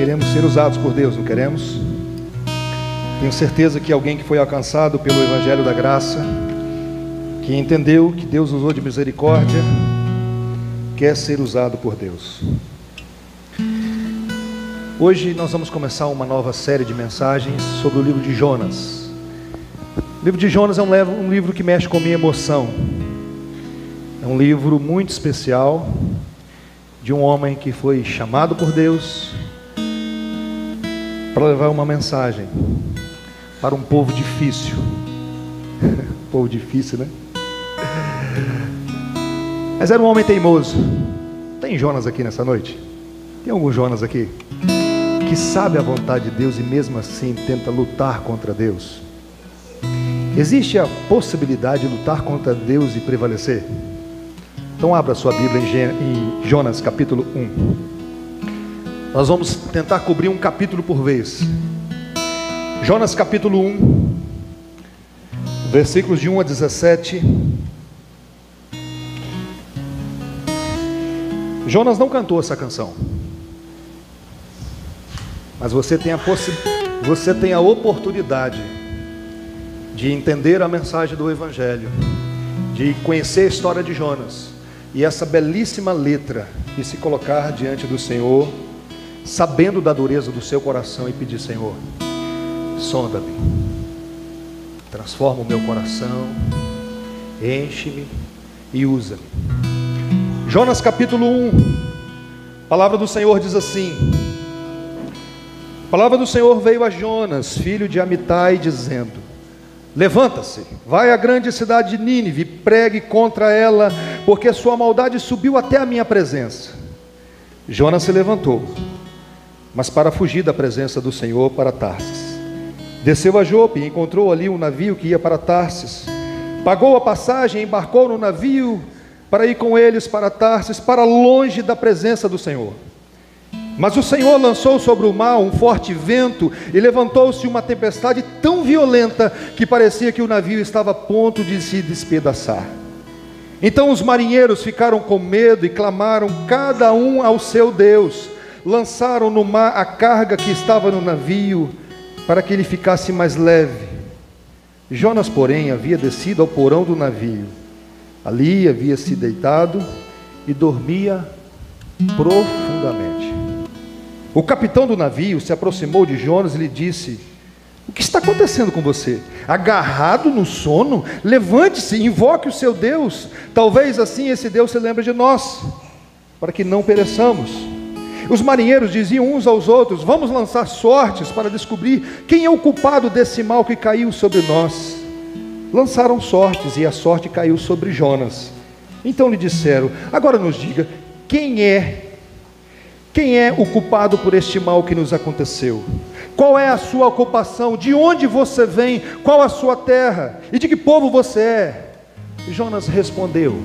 queremos ser usados por Deus, não queremos? Tenho certeza que alguém que foi alcançado pelo Evangelho da Graça, que entendeu que Deus usou de misericórdia, quer ser usado por Deus. Hoje nós vamos começar uma nova série de mensagens sobre o livro de Jonas. O livro de Jonas é um livro que mexe com a minha emoção. É um livro muito especial de um homem que foi chamado por Deus para levar uma mensagem para um povo difícil. povo difícil, né? Mas era um homem teimoso. Tem Jonas aqui nessa noite? Tem algum Jonas aqui? Que sabe a vontade de Deus e mesmo assim tenta lutar contra Deus? Existe a possibilidade de lutar contra Deus e prevalecer? Então abra sua Bíblia em Jonas capítulo 1. Nós vamos tentar cobrir um capítulo por vez. Jonas capítulo 1, versículos de 1 a 17. Jonas não cantou essa canção. Mas você tem a você tem a oportunidade de entender a mensagem do evangelho, de conhecer a história de Jonas e essa belíssima letra e se colocar diante do Senhor sabendo da dureza do seu coração e pedir: Senhor, sonda-me, transforma o meu coração, enche-me e usa-me. Jonas capítulo 1, a palavra do Senhor diz assim: a palavra do Senhor veio a Jonas, filho de Amitai, dizendo: Levanta-se, vai à grande cidade de Nínive, pregue contra ela, porque sua maldade subiu até a minha presença. Jonas se levantou mas para fugir da presença do Senhor para Tarsis. Desceu a Jope e encontrou ali um navio que ia para Tarsis. Pagou a passagem, embarcou no navio para ir com eles para Tarsis, para longe da presença do Senhor. Mas o Senhor lançou sobre o mar um forte vento e levantou-se uma tempestade tão violenta que parecia que o navio estava a ponto de se despedaçar. Então os marinheiros ficaram com medo e clamaram cada um ao seu Deus lançaram no mar a carga que estava no navio, para que ele ficasse mais leve. Jonas, porém, havia descido ao porão do navio. Ali havia se deitado e dormia profundamente. O capitão do navio se aproximou de Jonas e lhe disse: O que está acontecendo com você? Agarrado no sono? Levante-se, invoque o seu Deus. Talvez assim esse Deus se lembre de nós, para que não pereçamos. Os marinheiros diziam uns aos outros: Vamos lançar sortes para descobrir quem é o culpado desse mal que caiu sobre nós. Lançaram sortes e a sorte caiu sobre Jonas. Então lhe disseram: Agora nos diga, quem é? Quem é o culpado por este mal que nos aconteceu? Qual é a sua ocupação? De onde você vem? Qual a sua terra? E de que povo você é? Jonas respondeu: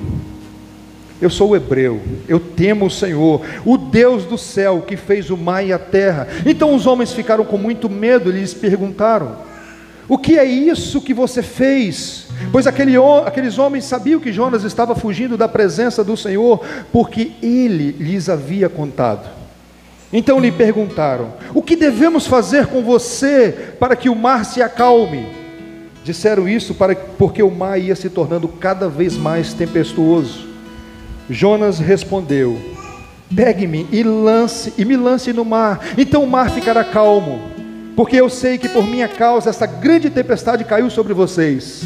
eu sou o hebreu, eu temo o Senhor, o Deus do céu que fez o mar e a terra. Então os homens ficaram com muito medo e lhes perguntaram: O que é isso que você fez? Pois aquele, aqueles homens sabiam que Jonas estava fugindo da presença do Senhor, porque ele lhes havia contado. Então lhe perguntaram: O que devemos fazer com você para que o mar se acalme? Disseram isso para, porque o mar ia se tornando cada vez mais tempestuoso. Jonas respondeu: Pegue-me e lance e me lance no mar, então o mar ficará calmo, porque eu sei que por minha causa esta grande tempestade caiu sobre vocês.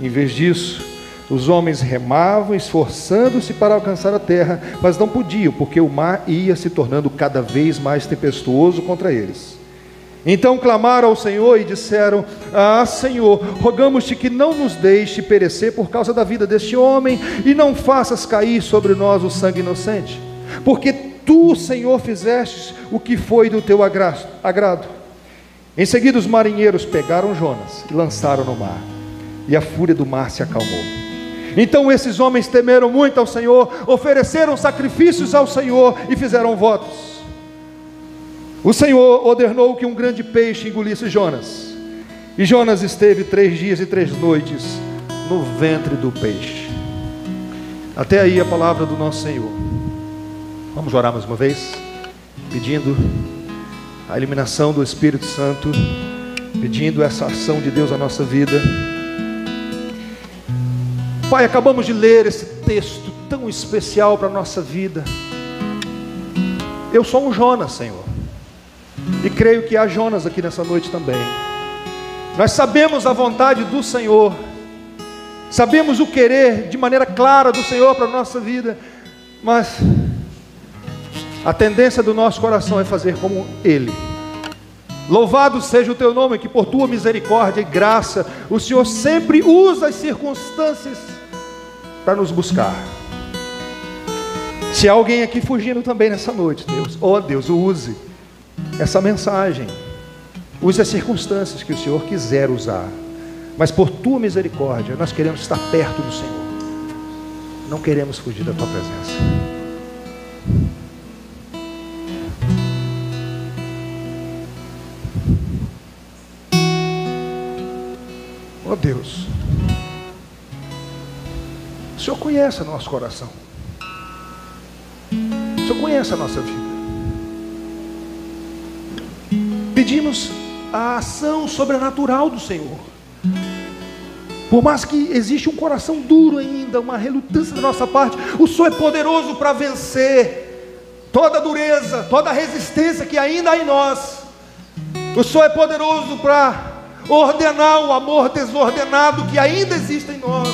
Em vez disso, os homens remavam, esforçando-se para alcançar a terra, mas não podiam, porque o mar ia se tornando cada vez mais tempestuoso contra eles. Então clamaram ao Senhor e disseram: Ah, Senhor, rogamos-te que não nos deixe perecer por causa da vida deste homem e não faças cair sobre nós o sangue inocente, porque tu, Senhor, fizeste o que foi do teu agrado. Em seguida, os marinheiros pegaram Jonas e lançaram no mar, e a fúria do mar se acalmou. Então esses homens temeram muito ao Senhor, ofereceram sacrifícios ao Senhor e fizeram votos. O Senhor ordenou que um grande peixe engolisse Jonas. E Jonas esteve três dias e três noites no ventre do peixe. Até aí a palavra do nosso Senhor. Vamos orar mais uma vez, pedindo a iluminação do Espírito Santo, pedindo essa ação de Deus na nossa vida. Pai, acabamos de ler esse texto tão especial para a nossa vida. Eu sou um Jonas, Senhor, e creio que há Jonas aqui nessa noite também. Nós sabemos a vontade do Senhor, sabemos o querer de maneira clara do Senhor para a nossa vida, mas a tendência do nosso coração é fazer como Ele. Louvado seja o teu nome, que por tua misericórdia e graça, o Senhor sempre usa as circunstâncias para nos buscar. Se há alguém aqui fugindo também nessa noite, Deus, ó oh Deus, use essa mensagem, use as circunstâncias que o Senhor quiser usar, mas por tua misericórdia, nós queremos estar perto do Senhor, não queremos fugir da tua presença. Oh Deus, o Senhor conhece o nosso coração, o Senhor conhece a nossa vida. Pedimos a ação sobrenatural do Senhor. Por mais que existe um coração duro ainda, uma relutância da nossa parte, o Senhor é poderoso para vencer toda dureza, toda resistência que ainda há em nós. O Senhor é poderoso para ordenar o amor desordenado que ainda existe em nós.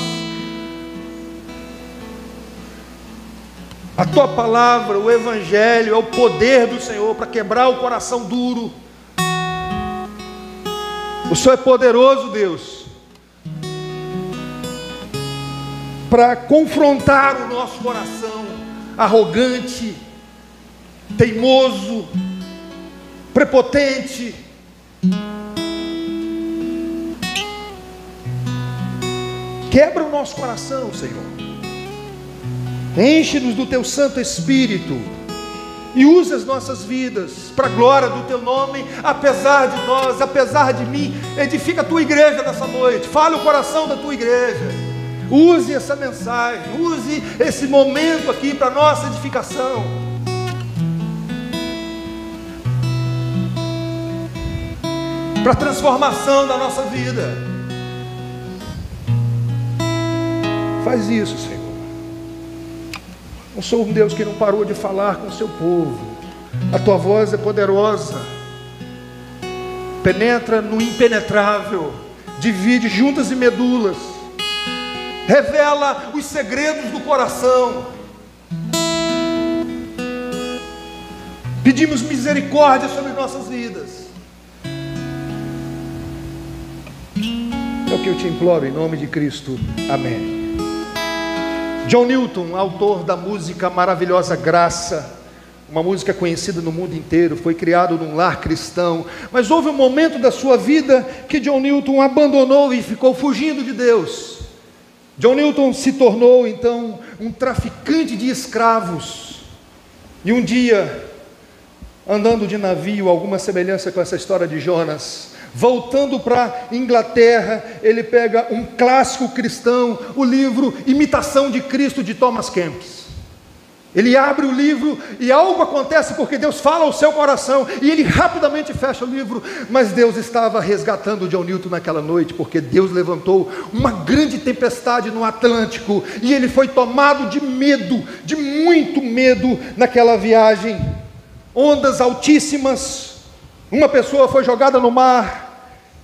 A tua palavra, o Evangelho, é o poder do Senhor para quebrar o coração duro. O Senhor é poderoso, Deus, para confrontar o nosso coração arrogante, teimoso, prepotente Quebra o nosso coração, Senhor. Enche-nos do teu Santo Espírito e use as nossas vidas para a glória do teu nome, apesar de nós, apesar de mim. Edifica a tua igreja nessa noite. Fale o coração da tua igreja. Use essa mensagem, use esse momento aqui para nossa edificação. Para a transformação da nossa vida. Faz isso, Senhor. Não sou um Deus que não parou de falar com o seu povo. A tua voz é poderosa. Penetra no impenetrável. Divide juntas e medulas. Revela os segredos do coração. Pedimos misericórdia sobre nossas vidas. É o que eu te imploro em nome de Cristo. Amém. John Newton, autor da música maravilhosa Graça, uma música conhecida no mundo inteiro, foi criado num lar cristão, mas houve um momento da sua vida que John Newton abandonou e ficou fugindo de Deus. John Newton se tornou então um traficante de escravos. E um dia, andando de navio, alguma semelhança com essa história de Jonas, Voltando para Inglaterra, ele pega um clássico cristão, o livro Imitação de Cristo de Thomas Kempis. Ele abre o livro e algo acontece porque Deus fala ao seu coração e ele rapidamente fecha o livro. Mas Deus estava resgatando John Newton naquela noite porque Deus levantou uma grande tempestade no Atlântico e ele foi tomado de medo, de muito medo naquela viagem. Ondas altíssimas, uma pessoa foi jogada no mar,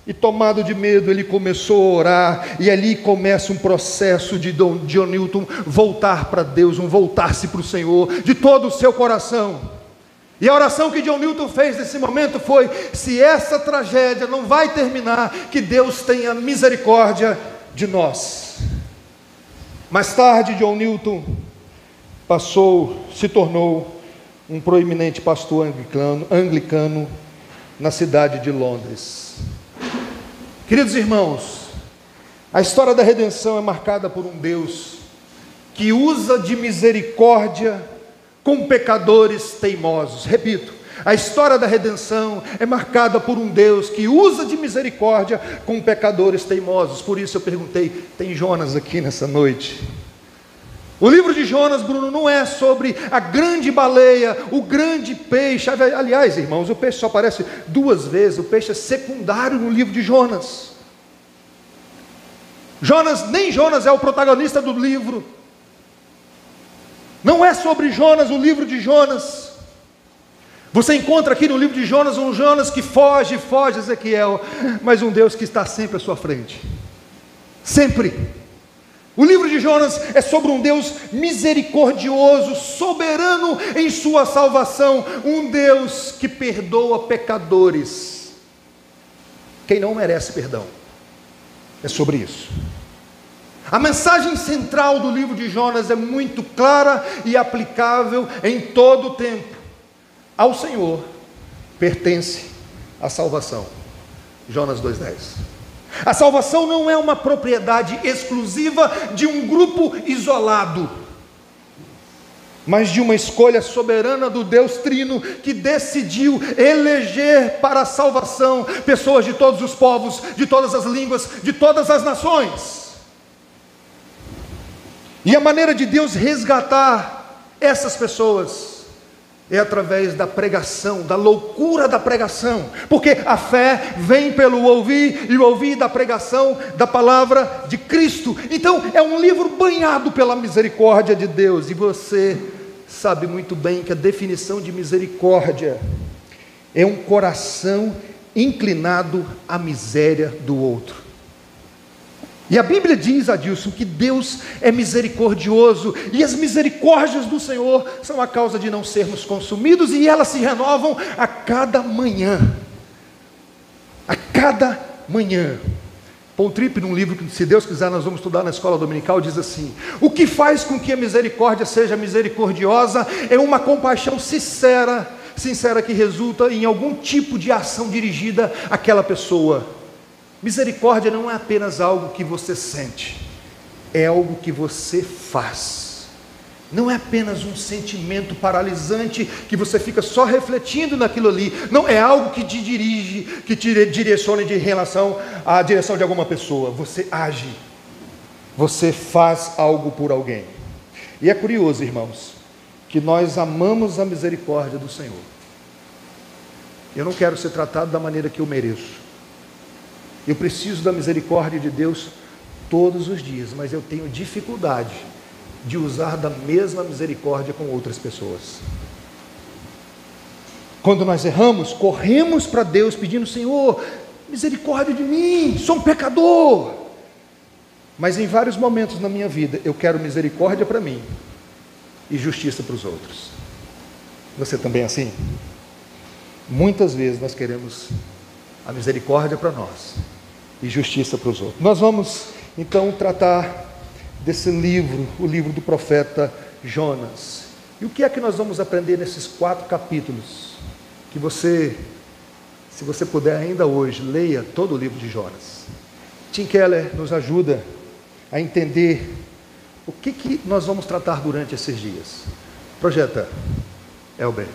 e tomado de medo, ele começou a orar, e ali começa um processo de John Newton voltar para Deus, um voltar-se para o Senhor, de todo o seu coração. E a oração que John Newton fez nesse momento foi: se essa tragédia não vai terminar, que Deus tenha misericórdia de nós. Mais tarde, John Newton passou, se tornou um proeminente pastor anglicano, anglicano na cidade de Londres. Queridos irmãos, a história da redenção é marcada por um Deus que usa de misericórdia com pecadores teimosos. Repito, a história da redenção é marcada por um Deus que usa de misericórdia com pecadores teimosos. Por isso eu perguntei: tem Jonas aqui nessa noite? O livro de Jonas, Bruno, não é sobre a grande baleia, o grande peixe. Aliás, irmãos, o peixe só aparece duas vezes, o peixe é secundário no livro de Jonas. Jonas, nem Jonas é o protagonista do livro. Não é sobre Jonas o livro de Jonas. Você encontra aqui no livro de Jonas um Jonas que foge, foge, Ezequiel, mas um Deus que está sempre à sua frente. Sempre. O livro de Jonas é sobre um Deus misericordioso, soberano em sua salvação, um Deus que perdoa pecadores. Quem não merece perdão. É sobre isso. A mensagem central do livro de Jonas é muito clara e aplicável em todo o tempo. Ao Senhor pertence a salvação. Jonas 2:10. A salvação não é uma propriedade exclusiva de um grupo isolado, mas de uma escolha soberana do Deus Trino que decidiu eleger para a salvação pessoas de todos os povos, de todas as línguas, de todas as nações. E a maneira de Deus resgatar essas pessoas é através da pregação, da loucura da pregação, porque a fé vem pelo ouvir e o ouvir da pregação da palavra de Cristo. Então, é um livro banhado pela misericórdia de Deus, e você sabe muito bem que a definição de misericórdia é um coração inclinado à miséria do outro. E a Bíblia diz, Adilson, que Deus é misericordioso e as misericórdias do Senhor são a causa de não sermos consumidos e elas se renovam a cada manhã. A cada manhã. Paul Tripp, num livro que, se Deus quiser, nós vamos estudar na escola dominical, diz assim: O que faz com que a misericórdia seja misericordiosa é uma compaixão sincera, sincera que resulta em algum tipo de ação dirigida àquela pessoa. Misericórdia não é apenas algo que você sente, é algo que você faz. Não é apenas um sentimento paralisante que você fica só refletindo naquilo ali. Não é algo que te dirige, que te direcione de relação à direção de alguma pessoa. Você age. Você faz algo por alguém. E é curioso, irmãos, que nós amamos a misericórdia do Senhor. Eu não quero ser tratado da maneira que eu mereço. Eu preciso da misericórdia de Deus todos os dias, mas eu tenho dificuldade de usar da mesma misericórdia com outras pessoas. Quando nós erramos, corremos para Deus pedindo: Senhor, misericórdia de mim, sou um pecador. Mas em vários momentos na minha vida, eu quero misericórdia para mim e justiça para os outros. Você também é assim? Muitas vezes nós queremos a misericórdia para nós e justiça para os outros. Nós vamos então tratar desse livro, o livro do profeta Jonas. E o que é que nós vamos aprender nesses quatro capítulos? Que você, se você puder ainda hoje, leia todo o livro de Jonas. Tim Keller nos ajuda a entender o que, que nós vamos tratar durante esses dias. Projeta, Elber.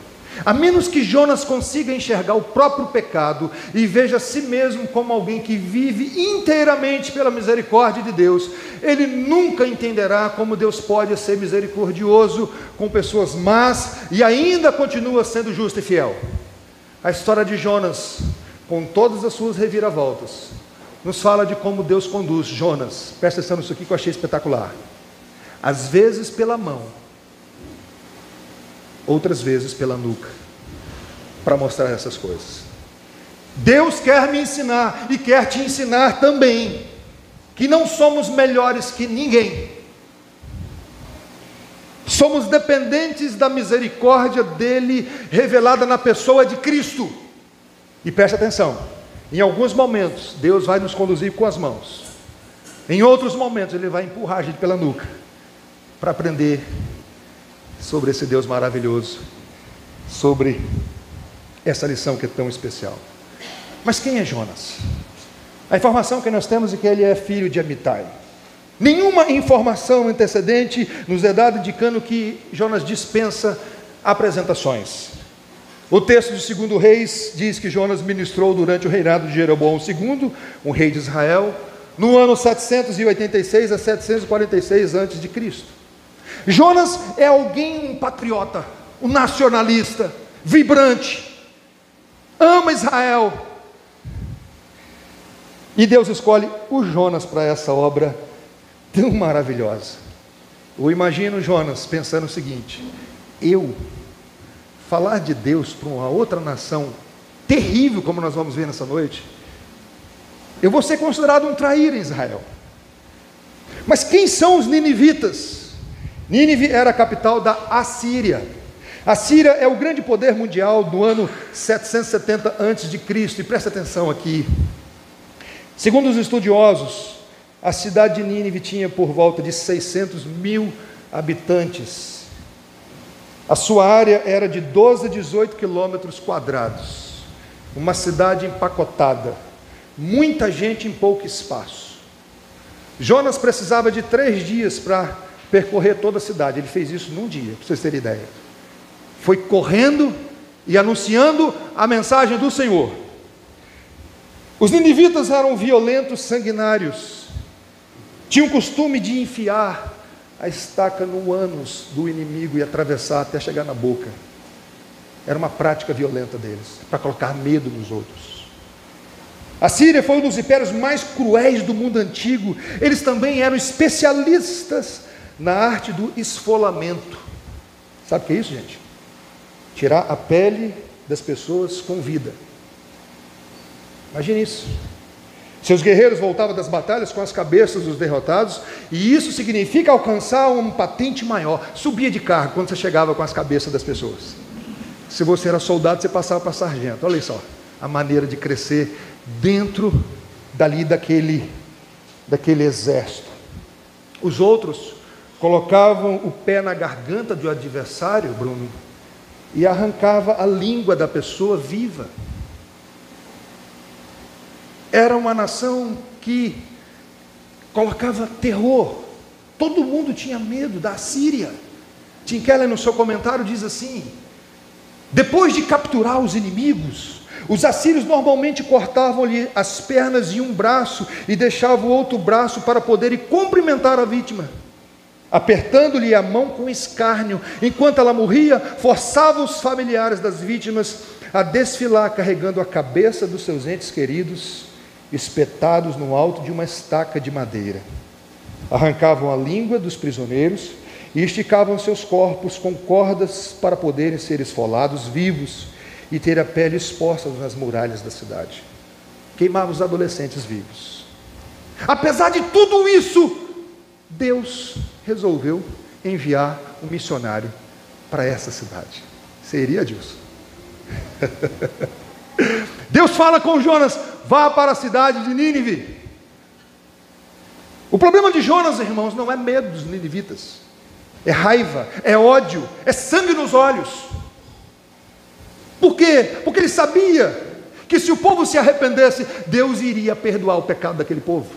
A menos que Jonas consiga enxergar o próprio pecado e veja a si mesmo como alguém que vive inteiramente pela misericórdia de Deus, ele nunca entenderá como Deus pode ser misericordioso com pessoas más e ainda continua sendo justo e fiel. A história de Jonas, com todas as suas reviravoltas, nos fala de como Deus conduz Jonas. Presta atenção nisso aqui que eu achei espetacular. Às vezes pela mão, outras vezes pela nuca, para mostrar essas coisas. Deus quer me ensinar e quer te ensinar também que não somos melhores que ninguém. Somos dependentes da misericórdia dele revelada na pessoa de Cristo. E preste atenção, em alguns momentos Deus vai nos conduzir com as mãos. Em outros momentos ele vai empurrar a gente pela nuca para aprender sobre esse Deus maravilhoso, sobre essa lição que é tão especial. Mas quem é Jonas? A informação que nós temos é que ele é filho de Amitai. Nenhuma informação antecedente nos é dada indicando que Jonas dispensa apresentações. O texto de 2 Reis diz que Jonas ministrou durante o reinado de Jeroboão II, um rei de Israel, no ano 786 a 746 a.C. Jonas é alguém, um patriota, um nacionalista, vibrante, ama Israel. E Deus escolhe o Jonas para essa obra tão maravilhosa. Eu imagino Jonas pensando o seguinte: eu falar de Deus para uma outra nação terrível, como nós vamos ver nessa noite, eu vou ser considerado um traíra em Israel. Mas quem são os ninivitas? Nínive era a capital da Assíria. A Síria é o grande poder mundial do ano 770 a.C. E presta atenção aqui. Segundo os estudiosos, a cidade de Nínive tinha por volta de 600 mil habitantes. A sua área era de 12 a 18 quilômetros quadrados. Uma cidade empacotada. Muita gente em pouco espaço. Jonas precisava de três dias para percorrer toda a cidade. Ele fez isso num dia, para vocês terem ideia. Foi correndo e anunciando a mensagem do Senhor. Os ninivitas eram violentos, sanguinários. Tinham o costume de enfiar a estaca no ânus do inimigo e atravessar até chegar na boca. Era uma prática violenta deles, para colocar medo nos outros. A Síria foi um dos impérios mais cruéis do mundo antigo. Eles também eram especialistas na arte do esfolamento. Sabe o que é isso, gente? Tirar a pele das pessoas com vida. Imagine isso. Seus guerreiros voltavam das batalhas com as cabeças dos derrotados, e isso significa alcançar um patente maior. Subia de cargo quando você chegava com as cabeças das pessoas. Se você era soldado, você passava para sargento. Olha só, a maneira de crescer dentro dali daquele, daquele exército. Os outros colocavam o pé na garganta do adversário, Bruno, e arrancava a língua da pessoa viva. Era uma nação que colocava terror. Todo mundo tinha medo da Síria. Tim Keller, no seu comentário, diz assim: depois de capturar os inimigos, os assírios normalmente cortavam-lhe as pernas e um braço e deixavam o outro braço para poderem cumprimentar a vítima. Apertando-lhe a mão com escárnio, enquanto ela morria, forçava os familiares das vítimas a desfilar carregando a cabeça dos seus entes queridos espetados no alto de uma estaca de madeira. Arrancavam a língua dos prisioneiros e esticavam seus corpos com cordas para poderem ser esfolados vivos e ter a pele exposta nas muralhas da cidade. Queimavam os adolescentes vivos. Apesar de tudo isso, Deus resolveu enviar um missionário para essa cidade. Seria Deus. Deus fala com Jonas: vá para a cidade de Nínive. O problema de Jonas, irmãos, não é medo dos ninivitas, é raiva, é ódio, é sangue nos olhos. Por quê? Porque ele sabia que se o povo se arrependesse, Deus iria perdoar o pecado daquele povo.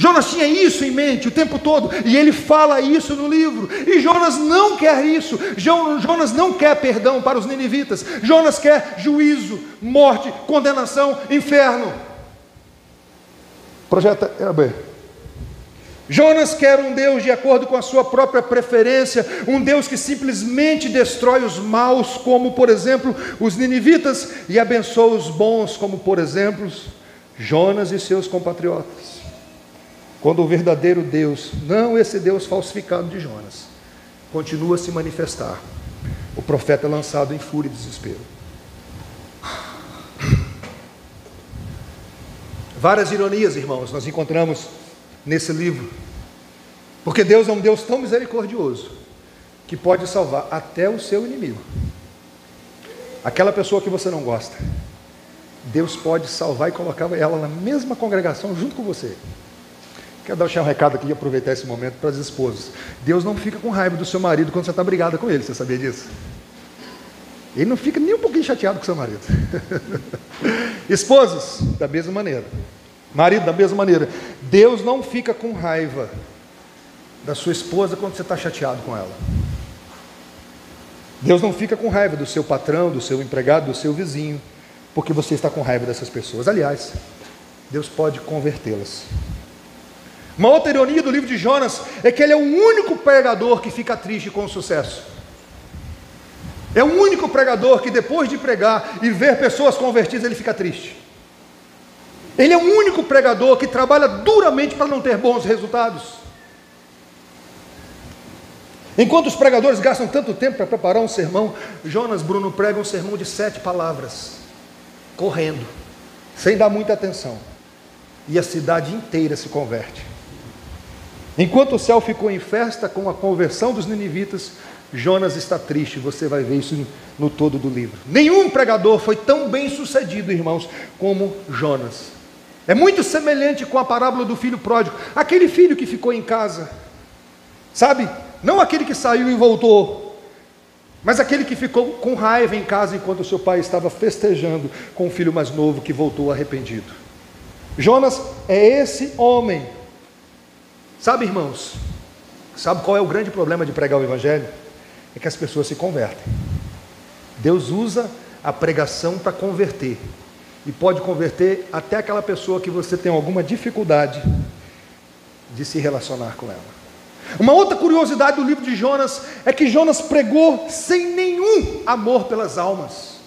Jonas tinha isso em mente o tempo todo, e ele fala isso no livro. E Jonas não quer isso. Jonas não quer perdão para os ninivitas. Jonas quer juízo, morte, condenação, inferno. Projeta EAB. Jonas quer um Deus de acordo com a sua própria preferência, um Deus que simplesmente destrói os maus, como por exemplo os ninivitas, e abençoa os bons, como por exemplo Jonas e seus compatriotas. Quando o verdadeiro Deus, não esse Deus falsificado de Jonas, continua a se manifestar, o profeta é lançado em fúria e desespero. Várias ironias, irmãos, nós encontramos nesse livro. Porque Deus é um Deus tão misericordioso que pode salvar até o seu inimigo. Aquela pessoa que você não gosta. Deus pode salvar e colocar ela na mesma congregação junto com você. Quero deixar um recado aqui e aproveitar esse momento para as esposas. Deus não fica com raiva do seu marido quando você está brigada com ele, você sabia disso? Ele não fica nem um pouquinho chateado com seu marido. Esposas, da mesma maneira. Marido, da mesma maneira. Deus não fica com raiva da sua esposa quando você está chateado com ela. Deus não fica com raiva do seu patrão, do seu empregado, do seu vizinho, porque você está com raiva dessas pessoas. Aliás, Deus pode convertê-las. Uma outra ironia do livro de Jonas é que ele é o único pregador que fica triste com o sucesso. É o único pregador que depois de pregar e ver pessoas convertidas, ele fica triste. Ele é o único pregador que trabalha duramente para não ter bons resultados. Enquanto os pregadores gastam tanto tempo para preparar um sermão, Jonas Bruno prega um sermão de sete palavras, correndo, sem dar muita atenção, e a cidade inteira se converte. Enquanto o céu ficou em festa com a conversão dos ninivitas, Jonas está triste, você vai ver isso no todo do livro. Nenhum pregador foi tão bem sucedido, irmãos, como Jonas. É muito semelhante com a parábola do filho pródigo, aquele filho que ficou em casa, sabe? Não aquele que saiu e voltou, mas aquele que ficou com raiva em casa enquanto seu pai estava festejando com o filho mais novo que voltou arrependido. Jonas é esse homem. Sabe, irmãos? Sabe qual é o grande problema de pregar o evangelho? É que as pessoas se convertem. Deus usa a pregação para converter. E pode converter até aquela pessoa que você tem alguma dificuldade de se relacionar com ela. Uma outra curiosidade do livro de Jonas é que Jonas pregou sem nenhum amor pelas almas,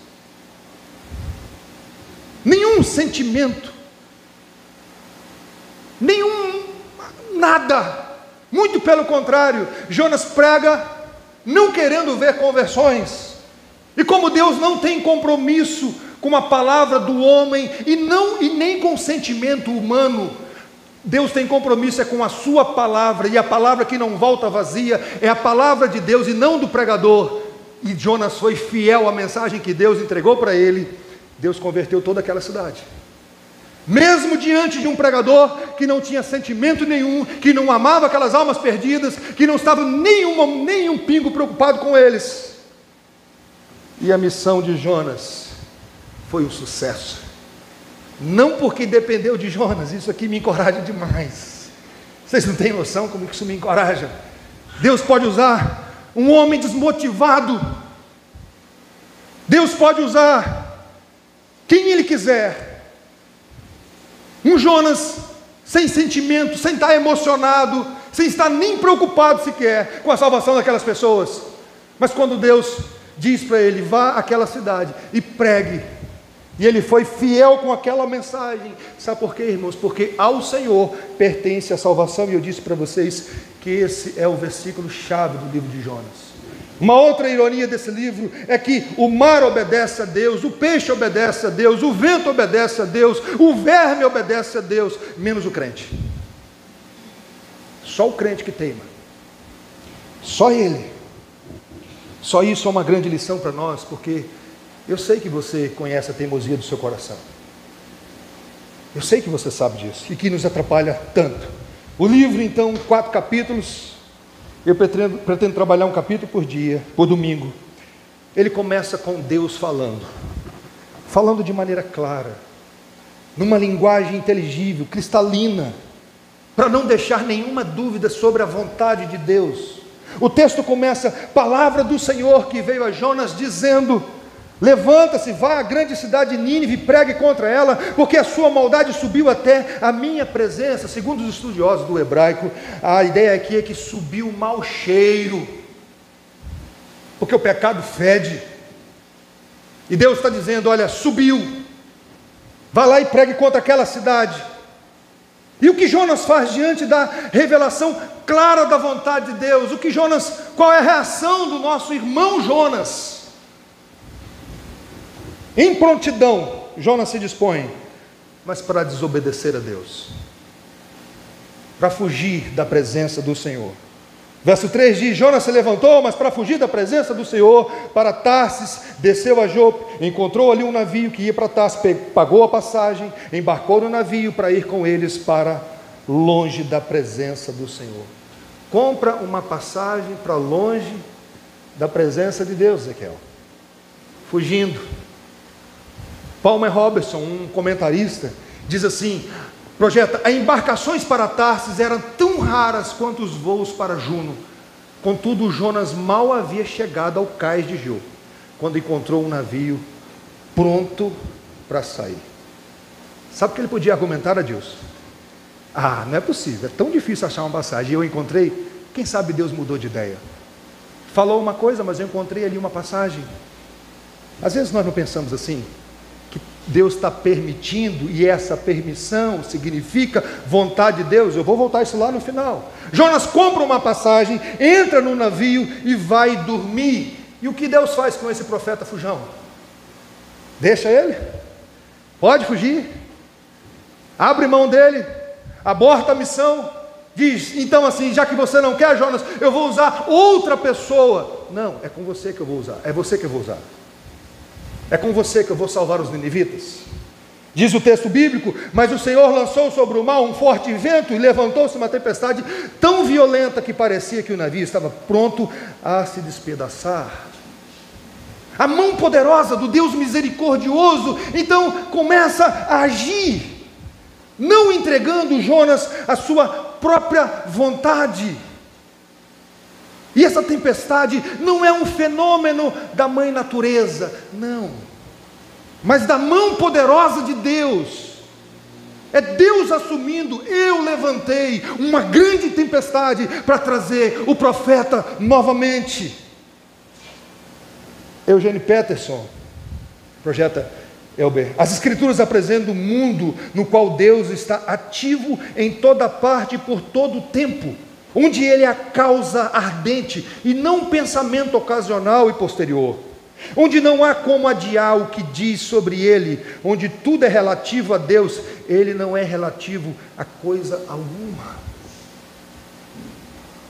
nenhum sentimento, nenhum nada. Muito pelo contrário, Jonas prega não querendo ver conversões. E como Deus não tem compromisso com a palavra do homem e não e nem com o sentimento humano, Deus tem compromisso é com a sua palavra, e a palavra que não volta vazia é a palavra de Deus e não do pregador. E Jonas foi fiel à mensagem que Deus entregou para ele. Deus converteu toda aquela cidade. Mesmo diante de um pregador que não tinha sentimento nenhum, que não amava aquelas almas perdidas, que não estava nenhuma, nenhum pingo preocupado com eles. E a missão de Jonas foi um sucesso. Não porque dependeu de Jonas, isso aqui me encoraja demais. Vocês não têm noção como isso me encoraja. Deus pode usar um homem desmotivado. Deus pode usar quem Ele quiser. Um Jonas sem sentimento, sem estar emocionado, sem estar nem preocupado sequer com a salvação daquelas pessoas. Mas quando Deus diz para ele: vá àquela cidade e pregue e ele foi fiel com aquela mensagem. Sabe por quê, irmãos? Porque ao Senhor pertence a salvação. E eu disse para vocês que esse é o versículo chave do livro de Jonas. Uma outra ironia desse livro é que o mar obedece a Deus, o peixe obedece a Deus, o vento obedece a Deus, o verme obedece a Deus, menos o crente. Só o crente que teima. Só ele. Só isso é uma grande lição para nós, porque eu sei que você conhece a teimosia do seu coração. Eu sei que você sabe disso e que nos atrapalha tanto. O livro, então, quatro capítulos. Eu pretendo, pretendo trabalhar um capítulo por dia, por domingo. Ele começa com Deus falando, falando de maneira clara, numa linguagem inteligível, cristalina, para não deixar nenhuma dúvida sobre a vontade de Deus. O texto começa: Palavra do Senhor que veio a Jonas dizendo: Levanta-se, vá à grande cidade de Nínive e pregue contra ela, porque a sua maldade subiu até a minha presença. Segundo os estudiosos do hebraico, a ideia aqui é que subiu mau cheiro, porque o pecado fede. E Deus está dizendo: olha, subiu, vá lá e pregue contra aquela cidade. E o que Jonas faz diante da revelação clara da vontade de Deus? O que Jonas, qual é a reação do nosso irmão Jonas? Em prontidão, Jonas se dispõe, mas para desobedecer a Deus, para fugir da presença do Senhor. Verso 3 diz: Jonas se levantou, mas para fugir da presença do Senhor, para Tarsis, desceu a Jope, encontrou ali um navio que ia para Tarsis, pagou a passagem, embarcou no navio para ir com eles para longe da presença do Senhor. Compra uma passagem para longe da presença de Deus, Ezequiel. Fugindo, Palmer Robertson, um comentarista, diz assim: projeta, as embarcações para Tarsis eram tão raras quanto os voos para Juno. Contudo, Jonas mal havia chegado ao cais de Jô, quando encontrou um navio pronto para sair. Sabe o que ele podia argumentar a Deus? Ah, não é possível, é tão difícil achar uma passagem. E eu encontrei, quem sabe Deus mudou de ideia. Falou uma coisa, mas eu encontrei ali uma passagem. Às vezes nós não pensamos assim, Deus está permitindo, e essa permissão significa vontade de Deus. Eu vou voltar isso lá no final. Jonas compra uma passagem, entra no navio e vai dormir. E o que Deus faz com esse profeta fujão? Deixa ele? Pode fugir? Abre mão dele? aborta a missão, diz: então, assim, já que você não quer, Jonas, eu vou usar outra pessoa. Não, é com você que eu vou usar, é você que eu vou usar. É com você que eu vou salvar os ninivitas. Diz o texto bíblico: Mas o Senhor lançou sobre o mar um forte vento e levantou-se uma tempestade tão violenta que parecia que o navio estava pronto a se despedaçar. A mão poderosa do Deus misericordioso então começa a agir não entregando Jonas a sua própria vontade. E essa tempestade não é um fenômeno da mãe natureza, não, mas da mão poderosa de Deus. É Deus assumindo, eu levantei uma grande tempestade para trazer o profeta novamente. Eugênio Peterson projeta Elber. As Escrituras apresentam um mundo no qual Deus está ativo em toda parte e por todo o tempo, onde Ele é a causa ardente e não um pensamento ocasional e posterior, onde não há como adiar o que diz sobre Ele, onde tudo é relativo a Deus, Ele não é relativo a coisa alguma.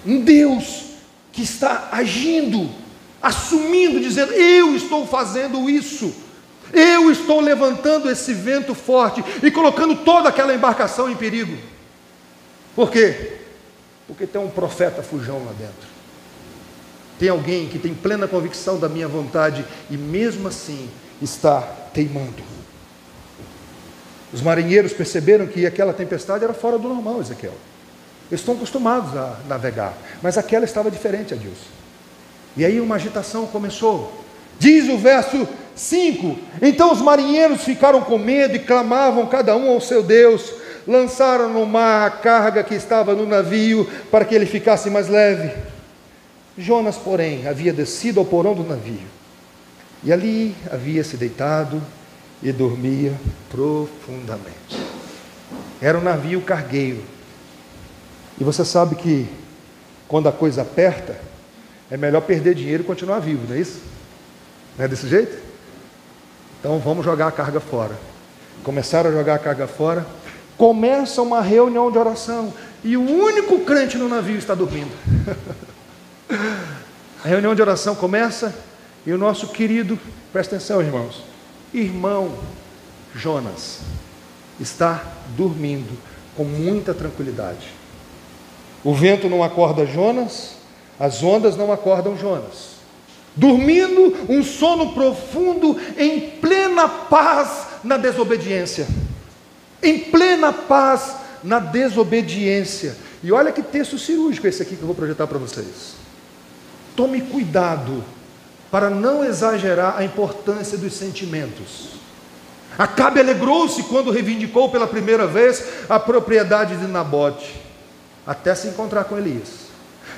Um Deus que está agindo, assumindo, dizendo: Eu estou fazendo isso. Eu estou levantando esse vento forte e colocando toda aquela embarcação em perigo. Por quê? Porque tem um profeta fujão lá dentro. Tem alguém que tem plena convicção da minha vontade e mesmo assim está teimando. Os marinheiros perceberam que aquela tempestade era fora do normal, Ezequiel. Eles estão acostumados a navegar, mas aquela estava diferente a Deus. E aí uma agitação começou. Diz o verso 5: Então os marinheiros ficaram com medo e clamavam cada um ao seu Deus. Lançaram no mar a carga que estava no navio para que ele ficasse mais leve. Jonas, porém, havia descido ao porão do navio e ali havia se deitado e dormia profundamente. Era um navio cargueiro. E você sabe que quando a coisa aperta, é melhor perder dinheiro e continuar vivo, não é isso? Não é desse jeito? Então vamos jogar a carga fora. Começaram a jogar a carga fora. Começa uma reunião de oração. E o único crente no navio está dormindo. a reunião de oração começa. E o nosso querido, presta atenção, irmãos. Irmão Jonas está dormindo com muita tranquilidade. O vento não acorda Jonas, as ondas não acordam Jonas dormindo um sono profundo em plena paz na desobediência. Em plena paz na desobediência. E olha que texto cirúrgico esse aqui que eu vou projetar para vocês. Tome cuidado para não exagerar a importância dos sentimentos. Acabe alegrou-se quando reivindicou pela primeira vez a propriedade de Nabote, até se encontrar com Elias.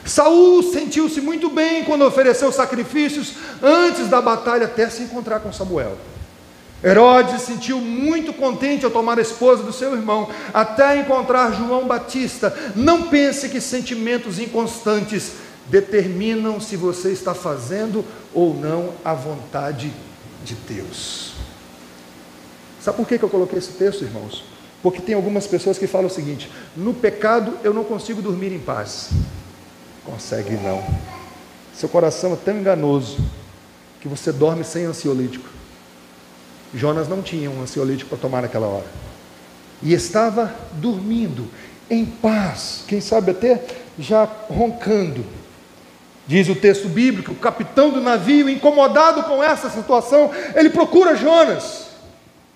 Saul sentiu-se muito bem quando ofereceu sacrifícios antes da batalha até se encontrar com Samuel. Herodes se sentiu muito contente ao tomar a esposa do seu irmão, até encontrar João Batista. Não pense que sentimentos inconstantes determinam se você está fazendo ou não a vontade de Deus. Sabe por que eu coloquei esse texto, irmãos? Porque tem algumas pessoas que falam o seguinte: no pecado eu não consigo dormir em paz. Consegue não. Seu coração é tão enganoso que você dorme sem ansiolítico. Jonas não tinha um ansiolítico para tomar naquela hora. E estava dormindo em paz, quem sabe até já roncando. Diz o texto bíblico, o capitão do navio, incomodado com essa situação, ele procura Jonas.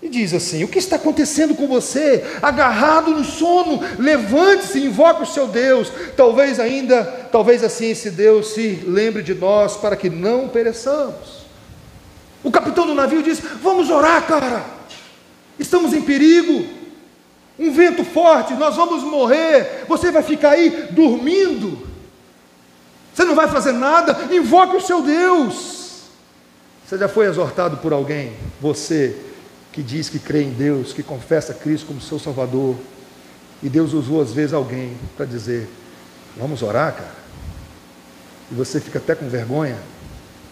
E diz assim: O que está acontecendo com você? Agarrado no sono, levante-se, invoque o seu Deus. Talvez ainda, talvez assim esse Deus se lembre de nós para que não pereçamos. O capitão do navio diz: Vamos orar, cara. Estamos em perigo. um vento forte, nós vamos morrer. Você vai ficar aí dormindo. Você não vai fazer nada. Invoque o seu Deus. Você já foi exortado por alguém? Você que diz que crê em Deus, que confessa Cristo como seu Salvador, e Deus usou às vezes alguém para dizer: Vamos orar, cara. E você fica até com vergonha.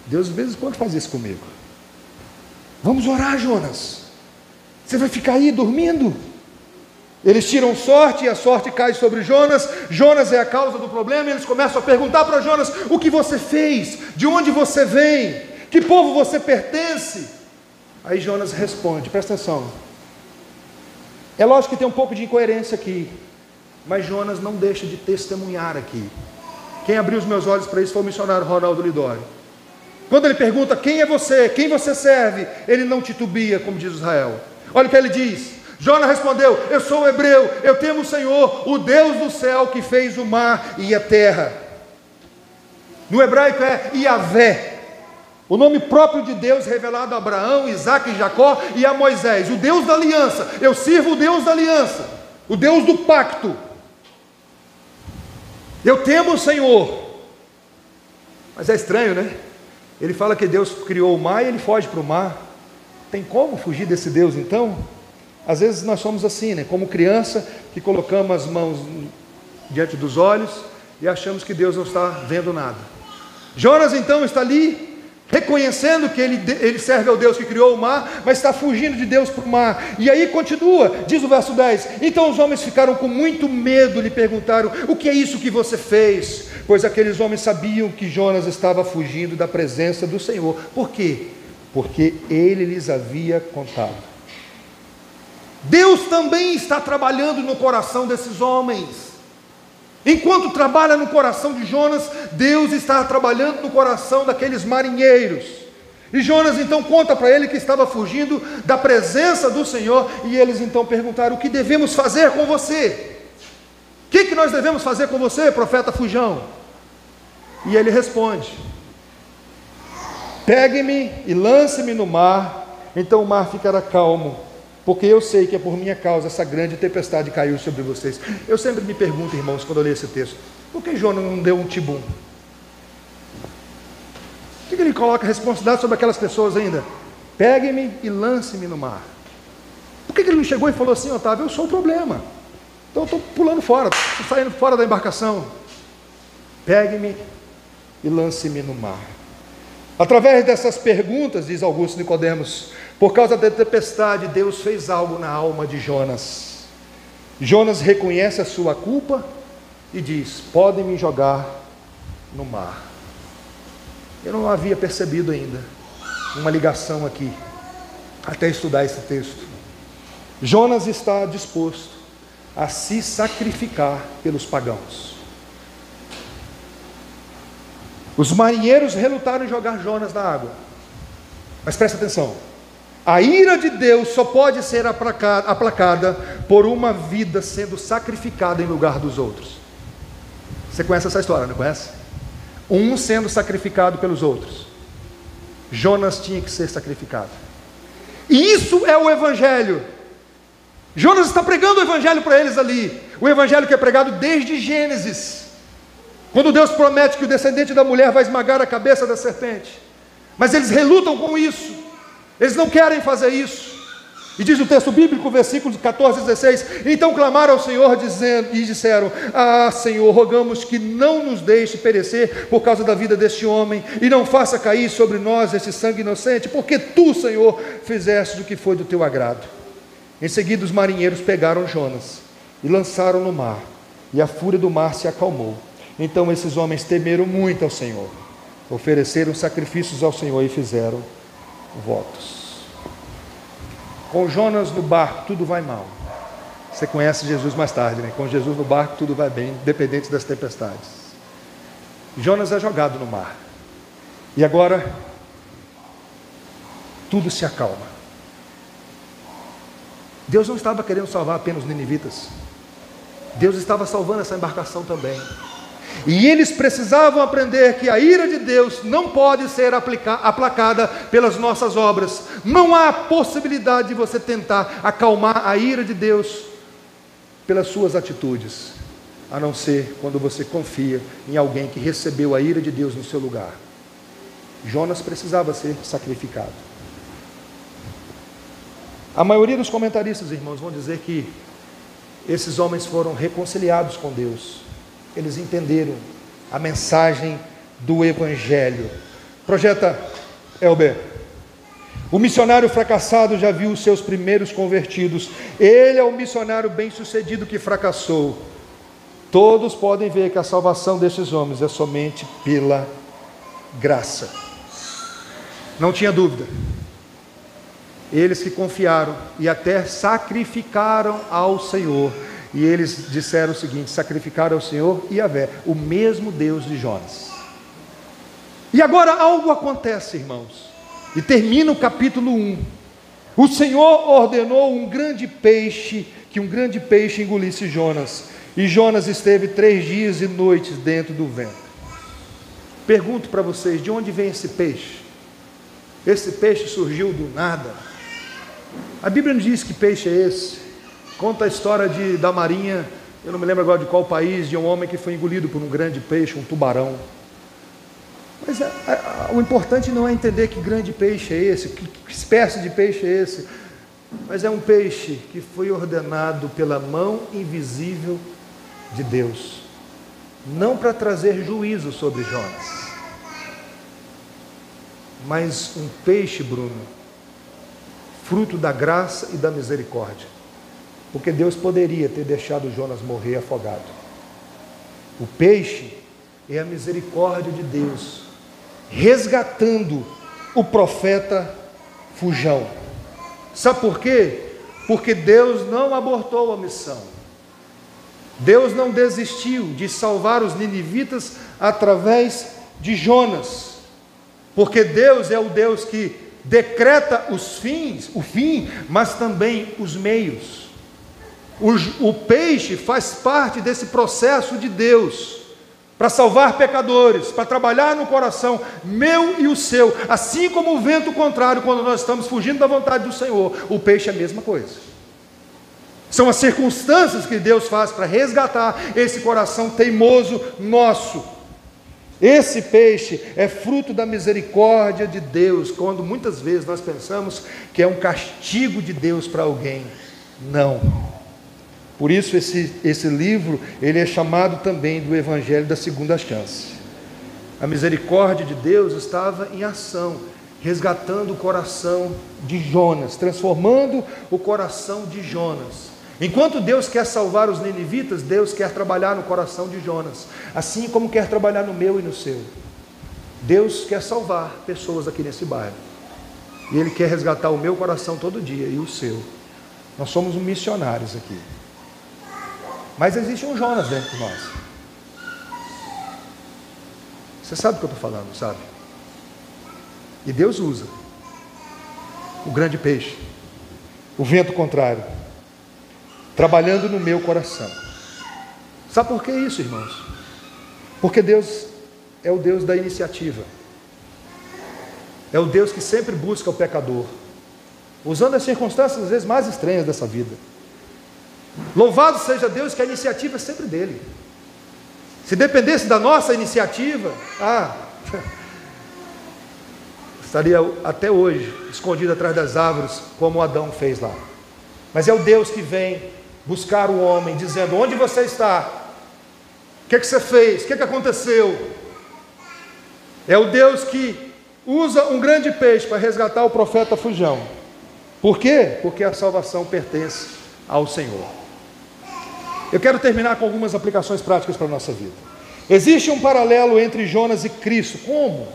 Deus às vezes pode fazer isso comigo. Vamos orar, Jonas. Você vai ficar aí dormindo? Eles tiram sorte e a sorte cai sobre Jonas. Jonas é a causa do problema. Eles começam a perguntar para Jonas: o que você fez? De onde você vem? Que povo você pertence? Aí Jonas responde: presta atenção. É lógico que tem um pouco de incoerência aqui, mas Jonas não deixa de testemunhar aqui. Quem abriu os meus olhos para isso foi o missionário Ronaldo Lidório. Quando ele pergunta quem é você, quem você serve, ele não titubia, como diz Israel. Olha o que ele diz: Jonas respondeu: Eu sou hebreu, eu temo o Senhor, o Deus do céu que fez o mar e a terra. No hebraico é Iavé, o nome próprio de Deus revelado a Abraão, Isaac e Jacó e a Moisés, o Deus da aliança. Eu sirvo o Deus da aliança, o Deus do pacto. Eu temo o Senhor. Mas é estranho, né? Ele fala que Deus criou o mar e ele foge para o mar. Tem como fugir desse Deus então? Às vezes nós somos assim, né? Como criança que colocamos as mãos diante dos olhos e achamos que Deus não está vendo nada. Jonas então está ali, reconhecendo que ele, ele serve ao Deus que criou o mar, mas está fugindo de Deus para o mar. E aí continua, diz o verso 10: Então os homens ficaram com muito medo, lhe perguntaram: O que é isso que você fez? Pois aqueles homens sabiam que Jonas estava fugindo da presença do Senhor. Por quê? Porque ele lhes havia contado. Deus também está trabalhando no coração desses homens. Enquanto trabalha no coração de Jonas, Deus está trabalhando no coração daqueles marinheiros. E Jonas então conta para ele que estava fugindo da presença do Senhor, e eles então perguntaram: O que devemos fazer com você? O que, que nós devemos fazer com você, profeta Fujão? E ele responde: Pegue-me e lance-me no mar, então o mar ficará calmo porque eu sei que é por minha causa essa grande tempestade caiu sobre vocês. Eu sempre me pergunto, irmãos, quando eu leio esse texto, por que Jonas não deu um tibum? Por que ele coloca responsabilidade sobre aquelas pessoas ainda? Pegue-me e lance-me no mar. Por que ele não chegou e falou assim, Otávio, eu sou o problema. Então eu estou pulando fora, estou saindo fora da embarcação. Pegue-me e lance-me no mar. Através dessas perguntas, diz Augusto Nicodemos, por causa da tempestade, Deus fez algo na alma de Jonas. Jonas reconhece a sua culpa e diz: Podem me jogar no mar. Eu não havia percebido ainda uma ligação aqui, até estudar esse texto. Jonas está disposto a se sacrificar pelos pagãos. Os marinheiros relutaram em jogar Jonas na água. Mas presta atenção: a ira de Deus só pode ser aplacada por uma vida sendo sacrificada em lugar dos outros. Você conhece essa história, não conhece? Um sendo sacrificado pelos outros. Jonas tinha que ser sacrificado. E isso é o Evangelho. Jonas está pregando o Evangelho para eles ali. O Evangelho que é pregado desde Gênesis. Quando Deus promete que o descendente da mulher vai esmagar a cabeça da serpente. Mas eles relutam com isso. Eles não querem fazer isso. E diz o texto bíblico, versículos 14 e 16: Então clamaram ao Senhor dizendo, e disseram: Ah, Senhor, rogamos que não nos deixe perecer por causa da vida deste homem, e não faça cair sobre nós esse sangue inocente, porque tu, Senhor, fizeste o que foi do teu agrado. Em seguida, os marinheiros pegaram Jonas e lançaram no mar, e a fúria do mar se acalmou. Então esses homens temeram muito ao Senhor, ofereceram sacrifícios ao Senhor e fizeram votos. Com Jonas no barco, tudo vai mal. Você conhece Jesus mais tarde, né? Com Jesus no barco, tudo vai bem, independente das tempestades. Jonas é jogado no mar. E agora, tudo se acalma. Deus não estava querendo salvar apenas os ninivitas. Deus estava salvando essa embarcação também. E eles precisavam aprender que a ira de Deus não pode ser aplacada pelas nossas obras. Não há possibilidade de você tentar acalmar a ira de Deus pelas suas atitudes, a não ser quando você confia em alguém que recebeu a ira de Deus no seu lugar. Jonas precisava ser sacrificado. A maioria dos comentaristas, irmãos, vão dizer que esses homens foram reconciliados com Deus. Eles entenderam a mensagem do Evangelho. Projeta Elber. O missionário fracassado já viu os seus primeiros convertidos. Ele é o missionário bem-sucedido que fracassou. Todos podem ver que a salvação desses homens é somente pela graça. Não tinha dúvida. Eles que confiaram e até sacrificaram ao Senhor. E eles disseram o seguinte: sacrificaram ao Senhor e a Vé, o mesmo Deus de Jonas. E agora algo acontece, irmãos. E termina o capítulo 1. O Senhor ordenou um grande peixe, que um grande peixe engolisse Jonas. E Jonas esteve três dias e noites dentro do vento. Pergunto para vocês: de onde vem esse peixe? Esse peixe surgiu do nada. A Bíblia não diz que peixe é esse. Conta a história de, da marinha, eu não me lembro agora de qual país, de um homem que foi engolido por um grande peixe, um tubarão. Mas a, a, o importante não é entender que grande peixe é esse, que, que espécie de peixe é esse, mas é um peixe que foi ordenado pela mão invisível de Deus, não para trazer juízo sobre Jonas mas um peixe, Bruno, fruto da graça e da misericórdia. Porque Deus poderia ter deixado Jonas morrer afogado. O peixe é a misericórdia de Deus, resgatando o profeta Fujão. Sabe por quê? Porque Deus não abortou a missão. Deus não desistiu de salvar os ninivitas através de Jonas. Porque Deus é o Deus que decreta os fins, o fim, mas também os meios. O, o peixe faz parte desse processo de Deus para salvar pecadores, para trabalhar no coração meu e o seu, assim como o vento contrário, quando nós estamos fugindo da vontade do Senhor, o peixe é a mesma coisa. São as circunstâncias que Deus faz para resgatar esse coração teimoso nosso. Esse peixe é fruto da misericórdia de Deus, quando muitas vezes nós pensamos que é um castigo de Deus para alguém. Não. Por isso esse, esse livro, ele é chamado também do Evangelho da Segunda Chance. A misericórdia de Deus estava em ação, resgatando o coração de Jonas, transformando o coração de Jonas Enquanto Deus quer salvar os ninivitas, Deus quer trabalhar no coração de Jonas, assim como quer trabalhar no meu e no seu. Deus quer salvar pessoas aqui nesse bairro. E Ele quer resgatar o meu coração todo dia e o seu. Nós somos missionários aqui. Mas existe um Jonas dentro de nós. Você sabe o que eu estou falando, sabe? E Deus usa o grande peixe, o vento contrário trabalhando no meu coração. Sabe por que isso, irmãos? Porque Deus é o Deus da iniciativa. É o Deus que sempre busca o pecador, usando as circunstâncias às vezes mais estranhas dessa vida. Louvado seja Deus que a iniciativa é sempre dele. Se dependesse da nossa iniciativa, ah, estaria até hoje escondido atrás das árvores, como Adão fez lá. Mas é o Deus que vem buscar o homem, dizendo: Onde você está? O que, é que você fez? O que, é que aconteceu? É o Deus que usa um grande peixe para resgatar o profeta Fujão. Por quê? Porque a salvação pertence ao Senhor. Eu quero terminar com algumas aplicações práticas para a nossa vida. Existe um paralelo entre Jonas e Cristo. Como?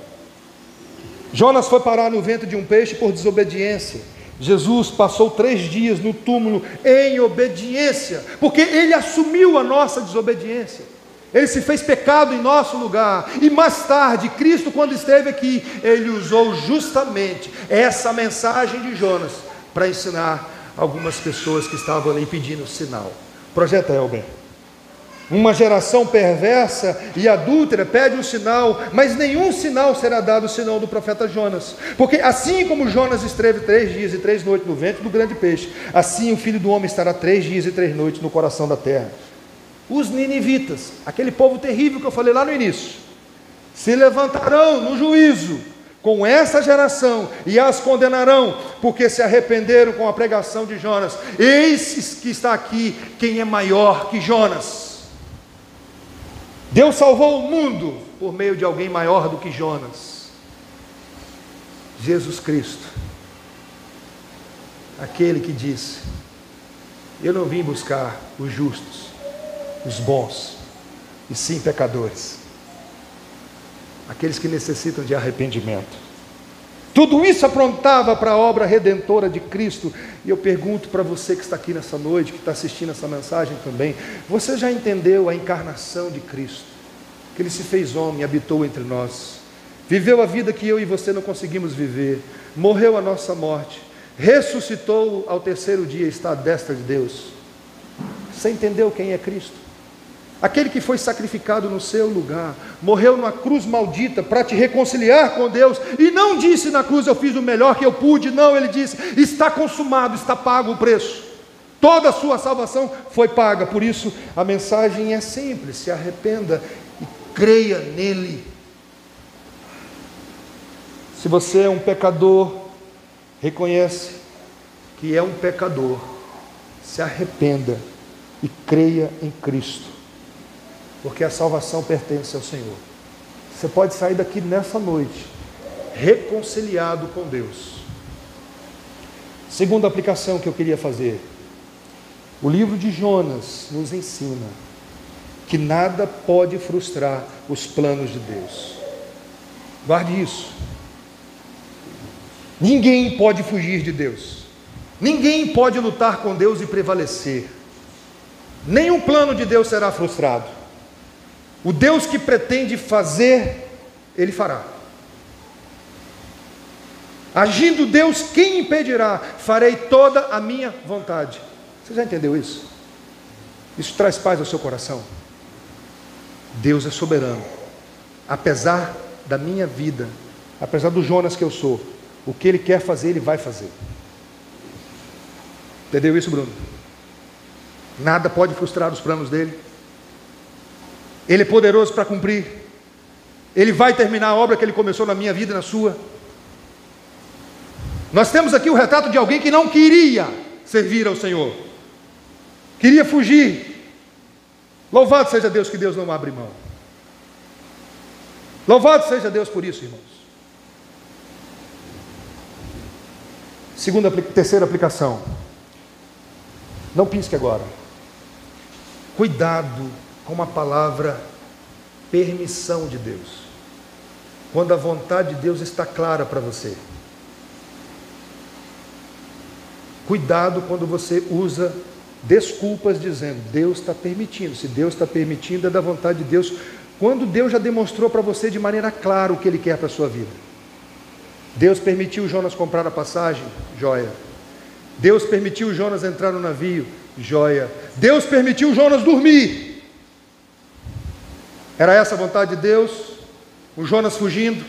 Jonas foi parar no ventre de um peixe por desobediência. Jesus passou três dias no túmulo em obediência, porque ele assumiu a nossa desobediência. Ele se fez pecado em nosso lugar. E mais tarde, Cristo, quando esteve aqui, ele usou justamente essa mensagem de Jonas para ensinar algumas pessoas que estavam ali pedindo sinal. Projeto Elber. Uma geração perversa e adúltera pede um sinal, mas nenhum sinal será dado senão do profeta Jonas. Porque assim como Jonas esteve três dias e três noites no ventre do grande peixe, assim o filho do homem estará três dias e três noites no coração da terra. Os ninivitas, aquele povo terrível que eu falei lá no início, se levantarão no juízo com essa geração e as condenarão, porque se arrependeram com a pregação de Jonas. Eis que está aqui quem é maior que Jonas. Deus salvou o mundo por meio de alguém maior do que Jonas. Jesus Cristo. Aquele que disse: Eu não vim buscar os justos, os bons, e sim pecadores. Aqueles que necessitam de arrependimento. Tudo isso aprontava para a obra redentora de Cristo. E eu pergunto para você que está aqui nessa noite, que está assistindo essa mensagem também: você já entendeu a encarnação de Cristo? Que ele se fez homem, habitou entre nós, viveu a vida que eu e você não conseguimos viver, morreu a nossa morte, ressuscitou ao terceiro dia, está à destra de Deus. Você entendeu quem é Cristo? Aquele que foi sacrificado no seu lugar, morreu numa cruz maldita para te reconciliar com Deus, e não disse na cruz eu fiz o melhor que eu pude, não, ele disse está consumado, está pago o preço. Toda a sua salvação foi paga, por isso a mensagem é simples: se arrependa e creia nele. Se você é um pecador, reconhece que é um pecador, se arrependa e creia em Cristo porque a salvação pertence ao Senhor. Você pode sair daqui nessa noite reconciliado com Deus. Segunda aplicação que eu queria fazer. O livro de Jonas nos ensina que nada pode frustrar os planos de Deus. Guarde isso. Ninguém pode fugir de Deus. Ninguém pode lutar com Deus e prevalecer. Nenhum plano de Deus será frustrado. O Deus que pretende fazer, ele fará. Agindo Deus, quem impedirá? Farei toda a minha vontade. Você já entendeu isso? Isso traz paz ao seu coração. Deus é soberano. Apesar da minha vida, apesar do Jonas que eu sou, o que ele quer fazer, ele vai fazer. Entendeu isso, Bruno? Nada pode frustrar os planos dele. Ele é poderoso para cumprir. Ele vai terminar a obra que ele começou na minha vida e na sua. Nós temos aqui o retrato de alguém que não queria servir ao Senhor, queria fugir. Louvado seja Deus que Deus não abre mão. Louvado seja Deus por isso, irmãos. Segunda, terceira aplicação. Não pisque agora. Cuidado com a palavra permissão de Deus. Quando a vontade de Deus está clara para você. Cuidado quando você usa desculpas dizendo Deus está permitindo. Se Deus está permitindo, é da vontade de Deus. Quando Deus já demonstrou para você de maneira clara o que Ele quer para a sua vida. Deus permitiu Jonas comprar a passagem, joia. Deus permitiu Jonas entrar no navio, joia. Deus permitiu Jonas dormir, era essa a vontade de Deus? O Jonas fugindo?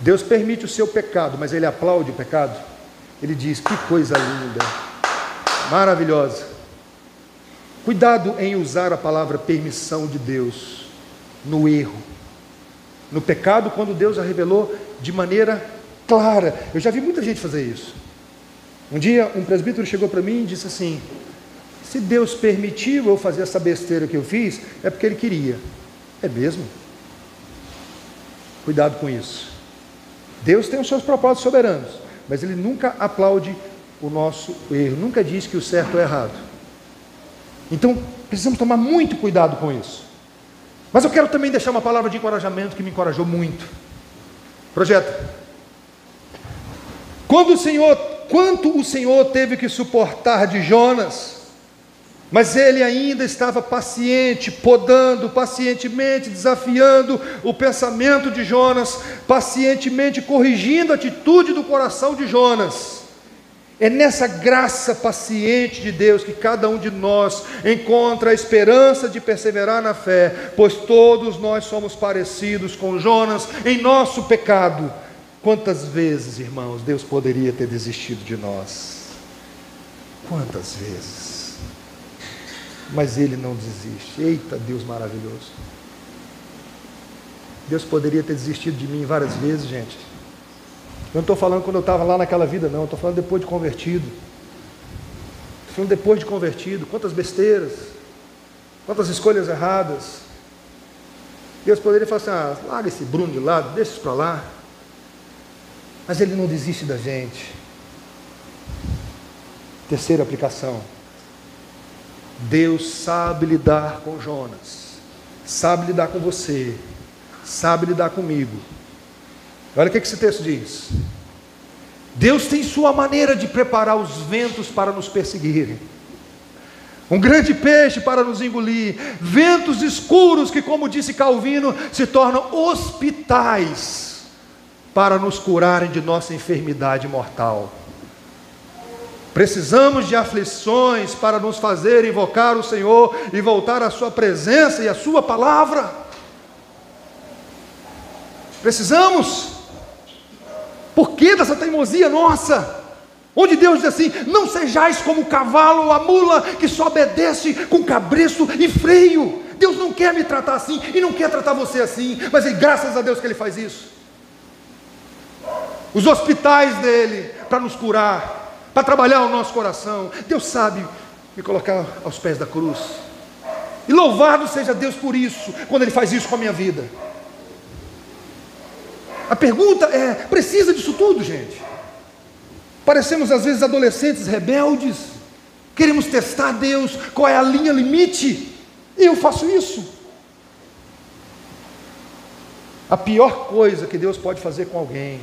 Deus permite o seu pecado, mas ele aplaude o pecado. Ele diz: Que coisa linda, maravilhosa. Cuidado em usar a palavra permissão de Deus no erro, no pecado, quando Deus a revelou de maneira clara. Eu já vi muita gente fazer isso. Um dia, um presbítero chegou para mim e disse assim: se Deus permitiu eu fazer essa besteira que eu fiz, é porque Ele queria. É mesmo? Cuidado com isso. Deus tem os seus propósitos soberanos, mas Ele nunca aplaude o nosso erro, nunca diz que o certo é errado. Então, precisamos tomar muito cuidado com isso. Mas eu quero também deixar uma palavra de encorajamento que me encorajou muito. Projeto. Quando o Senhor, quanto o Senhor teve que suportar de Jonas, mas ele ainda estava paciente, podando, pacientemente desafiando o pensamento de Jonas, pacientemente corrigindo a atitude do coração de Jonas. É nessa graça paciente de Deus que cada um de nós encontra a esperança de perseverar na fé, pois todos nós somos parecidos com Jonas em nosso pecado. Quantas vezes, irmãos, Deus poderia ter desistido de nós? Quantas vezes? Mas Ele não desiste. Eita, Deus maravilhoso. Deus poderia ter desistido de mim várias vezes, gente. Eu não estou falando quando eu estava lá naquela vida, não. Estou falando depois de convertido. Estou falando depois de convertido. Quantas besteiras. Quantas escolhas erradas. Deus poderia falar assim: ah, larga esse Bruno de lado, deixa isso para lá. Mas Ele não desiste da gente. Terceira aplicação. Deus sabe lidar com Jonas, sabe lidar com você, sabe lidar comigo. Olha o que esse texto diz. Deus tem sua maneira de preparar os ventos para nos perseguirem. Um grande peixe para nos engolir, ventos escuros que, como disse Calvino, se tornam hospitais para nos curarem de nossa enfermidade mortal. Precisamos de aflições para nos fazer invocar o Senhor e voltar à Sua presença e à Sua palavra. Precisamos. Por que dessa teimosia nossa? Onde Deus diz assim: Não sejais como o cavalo ou a mula que só obedece com cabresto e freio. Deus não quer me tratar assim e não quer tratar você assim, mas é graças a Deus que Ele faz isso. Os hospitais dele para nos curar, para trabalhar o nosso coração. Deus sabe me colocar aos pés da cruz. E louvado seja Deus por isso, quando Ele faz isso com a minha vida. A pergunta é: precisa disso tudo, gente? Parecemos às vezes adolescentes rebeldes, queremos testar Deus, qual é a linha limite, e eu faço isso. A pior coisa que Deus pode fazer com alguém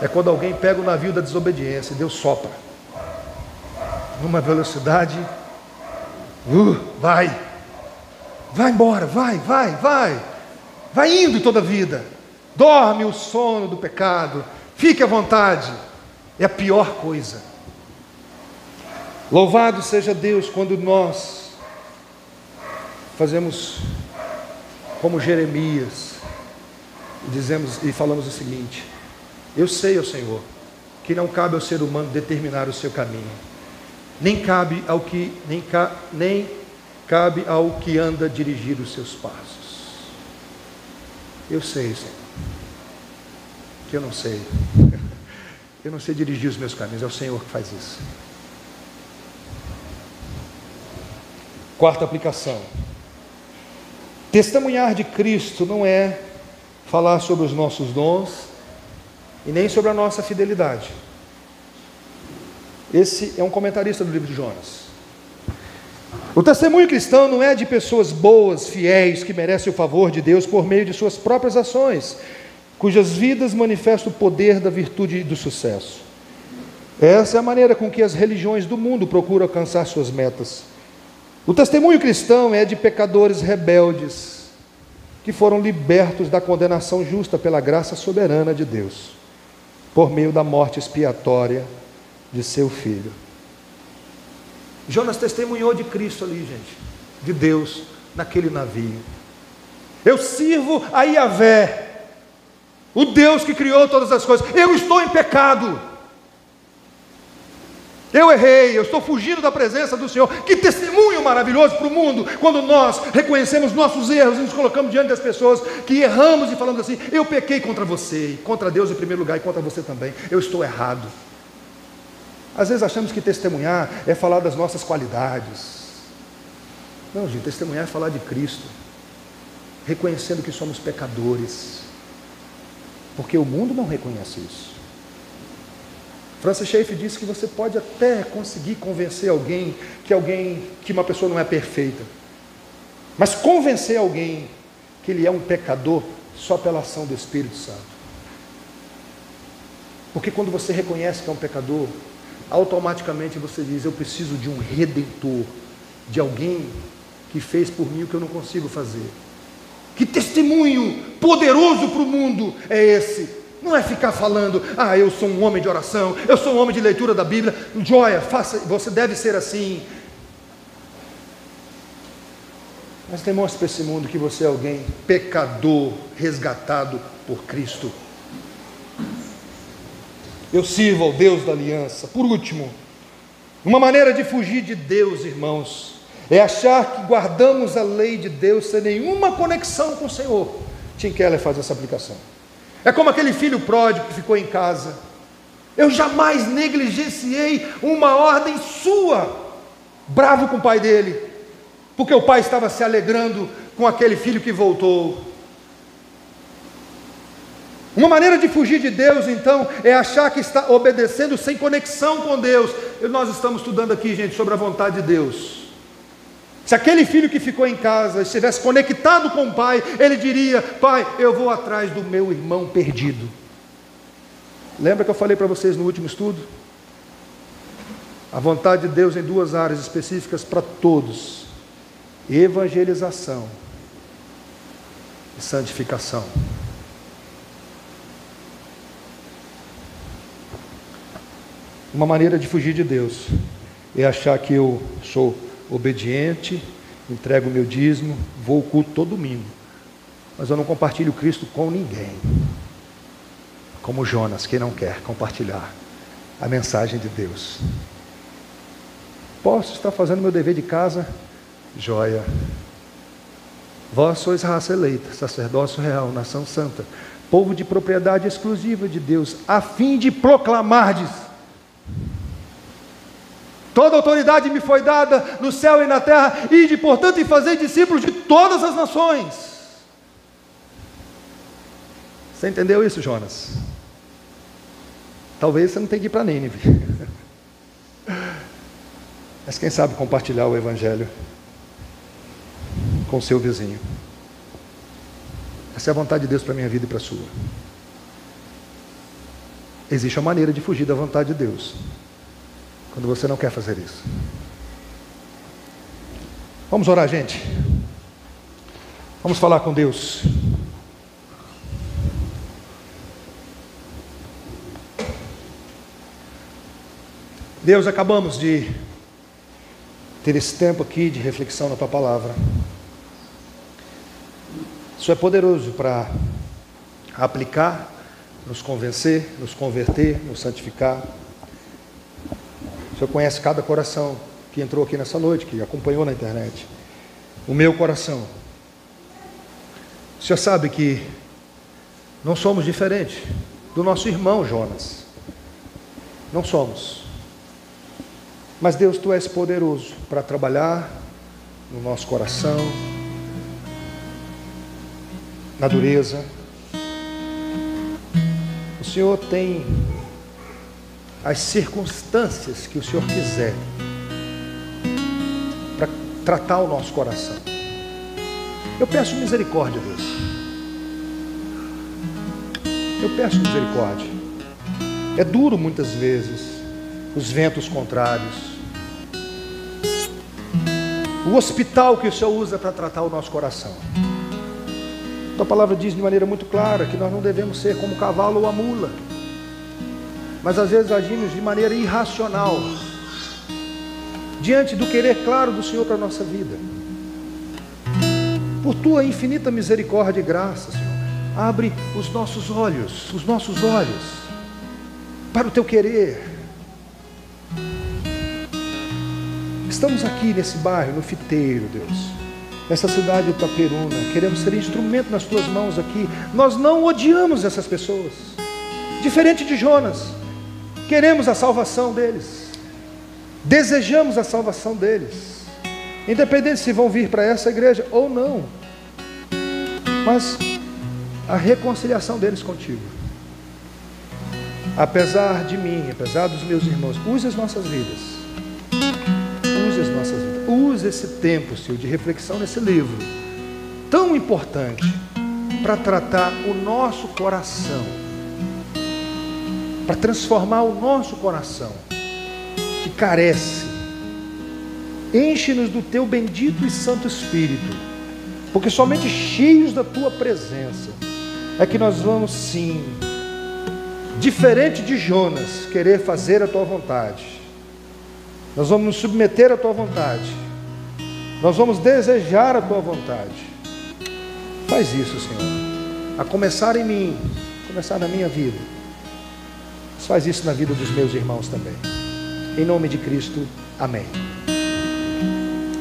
é quando alguém pega o navio da desobediência e Deus sopra, numa velocidade, uh, vai, vai embora, vai, vai, vai, vai indo toda a vida. Dorme o sono do pecado, fique à vontade, é a pior coisa. Louvado seja Deus quando nós fazemos como Jeremias dizemos e falamos o seguinte: Eu sei, ó Senhor, que não cabe ao ser humano determinar o seu caminho, nem cabe ao que nem, ca, nem cabe ao que anda dirigir os seus passos. Eu sei, Senhor que eu não sei. Eu não sei dirigir os meus caminhos, é o Senhor que faz isso. Quarta aplicação. Testemunhar de Cristo não é falar sobre os nossos dons e nem sobre a nossa fidelidade. Esse é um comentarista do livro de Jonas. O testemunho cristão não é de pessoas boas, fiéis, que merecem o favor de Deus por meio de suas próprias ações, cujas vidas manifestam o poder da virtude e do sucesso. Essa é a maneira com que as religiões do mundo procuram alcançar suas metas. O testemunho cristão é de pecadores rebeldes que foram libertos da condenação justa pela graça soberana de Deus, por meio da morte expiatória de seu filho. Jonas testemunhou de Cristo ali, gente, de Deus naquele navio. Eu sirvo a Iavé, o Deus que criou todas as coisas. Eu estou em pecado. Eu errei, eu estou fugindo da presença do Senhor. Que testemunho maravilhoso para o mundo quando nós reconhecemos nossos erros e nos colocamos diante das pessoas que erramos e falamos assim: Eu pequei contra você, contra Deus em primeiro lugar e contra você também. Eu estou errado. Às vezes achamos que testemunhar é falar das nossas qualidades. Não, gente, testemunhar é falar de Cristo, reconhecendo que somos pecadores porque o mundo não reconhece isso. Francis Schaeffer disse que você pode até conseguir convencer alguém que alguém que uma pessoa não é perfeita. Mas convencer alguém que ele é um pecador só pela ação do Espírito Santo. Porque quando você reconhece que é um pecador, automaticamente você diz: Eu preciso de um redentor, de alguém que fez por mim o que eu não consigo fazer. Que testemunho poderoso para o mundo é esse? Não é ficar falando, ah, eu sou um homem de oração, eu sou um homem de leitura da Bíblia. Joia, faça, você deve ser assim. Mas demonstre para esse mundo que você é alguém pecador, resgatado por Cristo. Eu sirvo ao Deus da aliança. Por último, uma maneira de fugir de Deus, irmãos, é achar que guardamos a lei de Deus sem nenhuma conexão com o Senhor. Tim Keller faz essa aplicação. É como aquele filho pródigo que ficou em casa. Eu jamais negligenciei uma ordem sua, bravo com o pai dele, porque o pai estava se alegrando com aquele filho que voltou. Uma maneira de fugir de Deus, então, é achar que está obedecendo sem conexão com Deus. Nós estamos estudando aqui, gente, sobre a vontade de Deus. Se aquele filho que ficou em casa estivesse conectado com o pai, ele diria: Pai, eu vou atrás do meu irmão perdido. Lembra que eu falei para vocês no último estudo? A vontade de Deus em duas áreas específicas para todos: evangelização e santificação. Uma maneira de fugir de Deus é achar que eu sou obediente, entrego o meu dízimo, vou ao culto todo domingo, mas eu não compartilho Cristo com ninguém. Como Jonas, que não quer compartilhar a mensagem de Deus. Posso estar fazendo meu dever de casa? Joia. Vós sois raça eleita, sacerdócio real, nação santa, povo de propriedade exclusiva de Deus, a fim de proclamardes Toda autoridade me foi dada no céu e na terra, e de portanto e fazer discípulos de todas as nações. Você entendeu isso, Jonas? Talvez você não tenha que ir para Nínive. Mas quem sabe compartilhar o Evangelho com seu vizinho. Essa é a vontade de Deus para a minha vida e para a sua. Existe uma maneira de fugir da vontade de Deus. Quando você não quer fazer isso. Vamos orar, gente. Vamos falar com Deus. Deus, acabamos de ter esse tempo aqui de reflexão na tua palavra. Isso é poderoso para aplicar, nos convencer, nos converter, nos santificar. Senhor conhece cada coração que entrou aqui nessa noite, que acompanhou na internet. O meu coração. O Senhor sabe que não somos diferentes do nosso irmão Jonas. Não somos. Mas Deus, tu és poderoso para trabalhar no nosso coração, na dureza. O Senhor tem as circunstâncias que o Senhor quiser para tratar o nosso coração. Eu peço misericórdia, Deus. Eu peço misericórdia. É duro muitas vezes os ventos contrários. O hospital que o Senhor usa para tratar o nosso coração. A palavra diz de maneira muito clara que nós não devemos ser como o cavalo ou a mula mas às vezes agimos de maneira irracional, diante do querer claro do Senhor para a nossa vida. Por tua infinita misericórdia e graça, Senhor, abre os nossos olhos, os nossos olhos, para o teu querer. Estamos aqui nesse bairro, no Fiteiro, Deus, nessa cidade de Itaperuna, queremos ser instrumento nas tuas mãos aqui. Nós não odiamos essas pessoas, diferente de Jonas. Queremos a salvação deles. Desejamos a salvação deles. Independente se vão vir para essa igreja ou não. Mas a reconciliação deles contigo. Apesar de mim, apesar dos meus irmãos, use as nossas vidas. Use as nossas vidas. Use esse tempo, Senhor, de reflexão nesse livro. Tão importante para tratar o nosso coração para transformar o nosso coração, que carece. Enche-nos do teu bendito e santo Espírito, porque somente cheios da tua presença é que nós vamos sim diferente de Jonas, querer fazer a tua vontade. Nós vamos nos submeter à tua vontade. Nós vamos desejar a tua vontade. Faz isso, Senhor. A começar em mim, começar na minha vida. Faz isso na vida dos meus irmãos também. Em nome de Cristo, amém.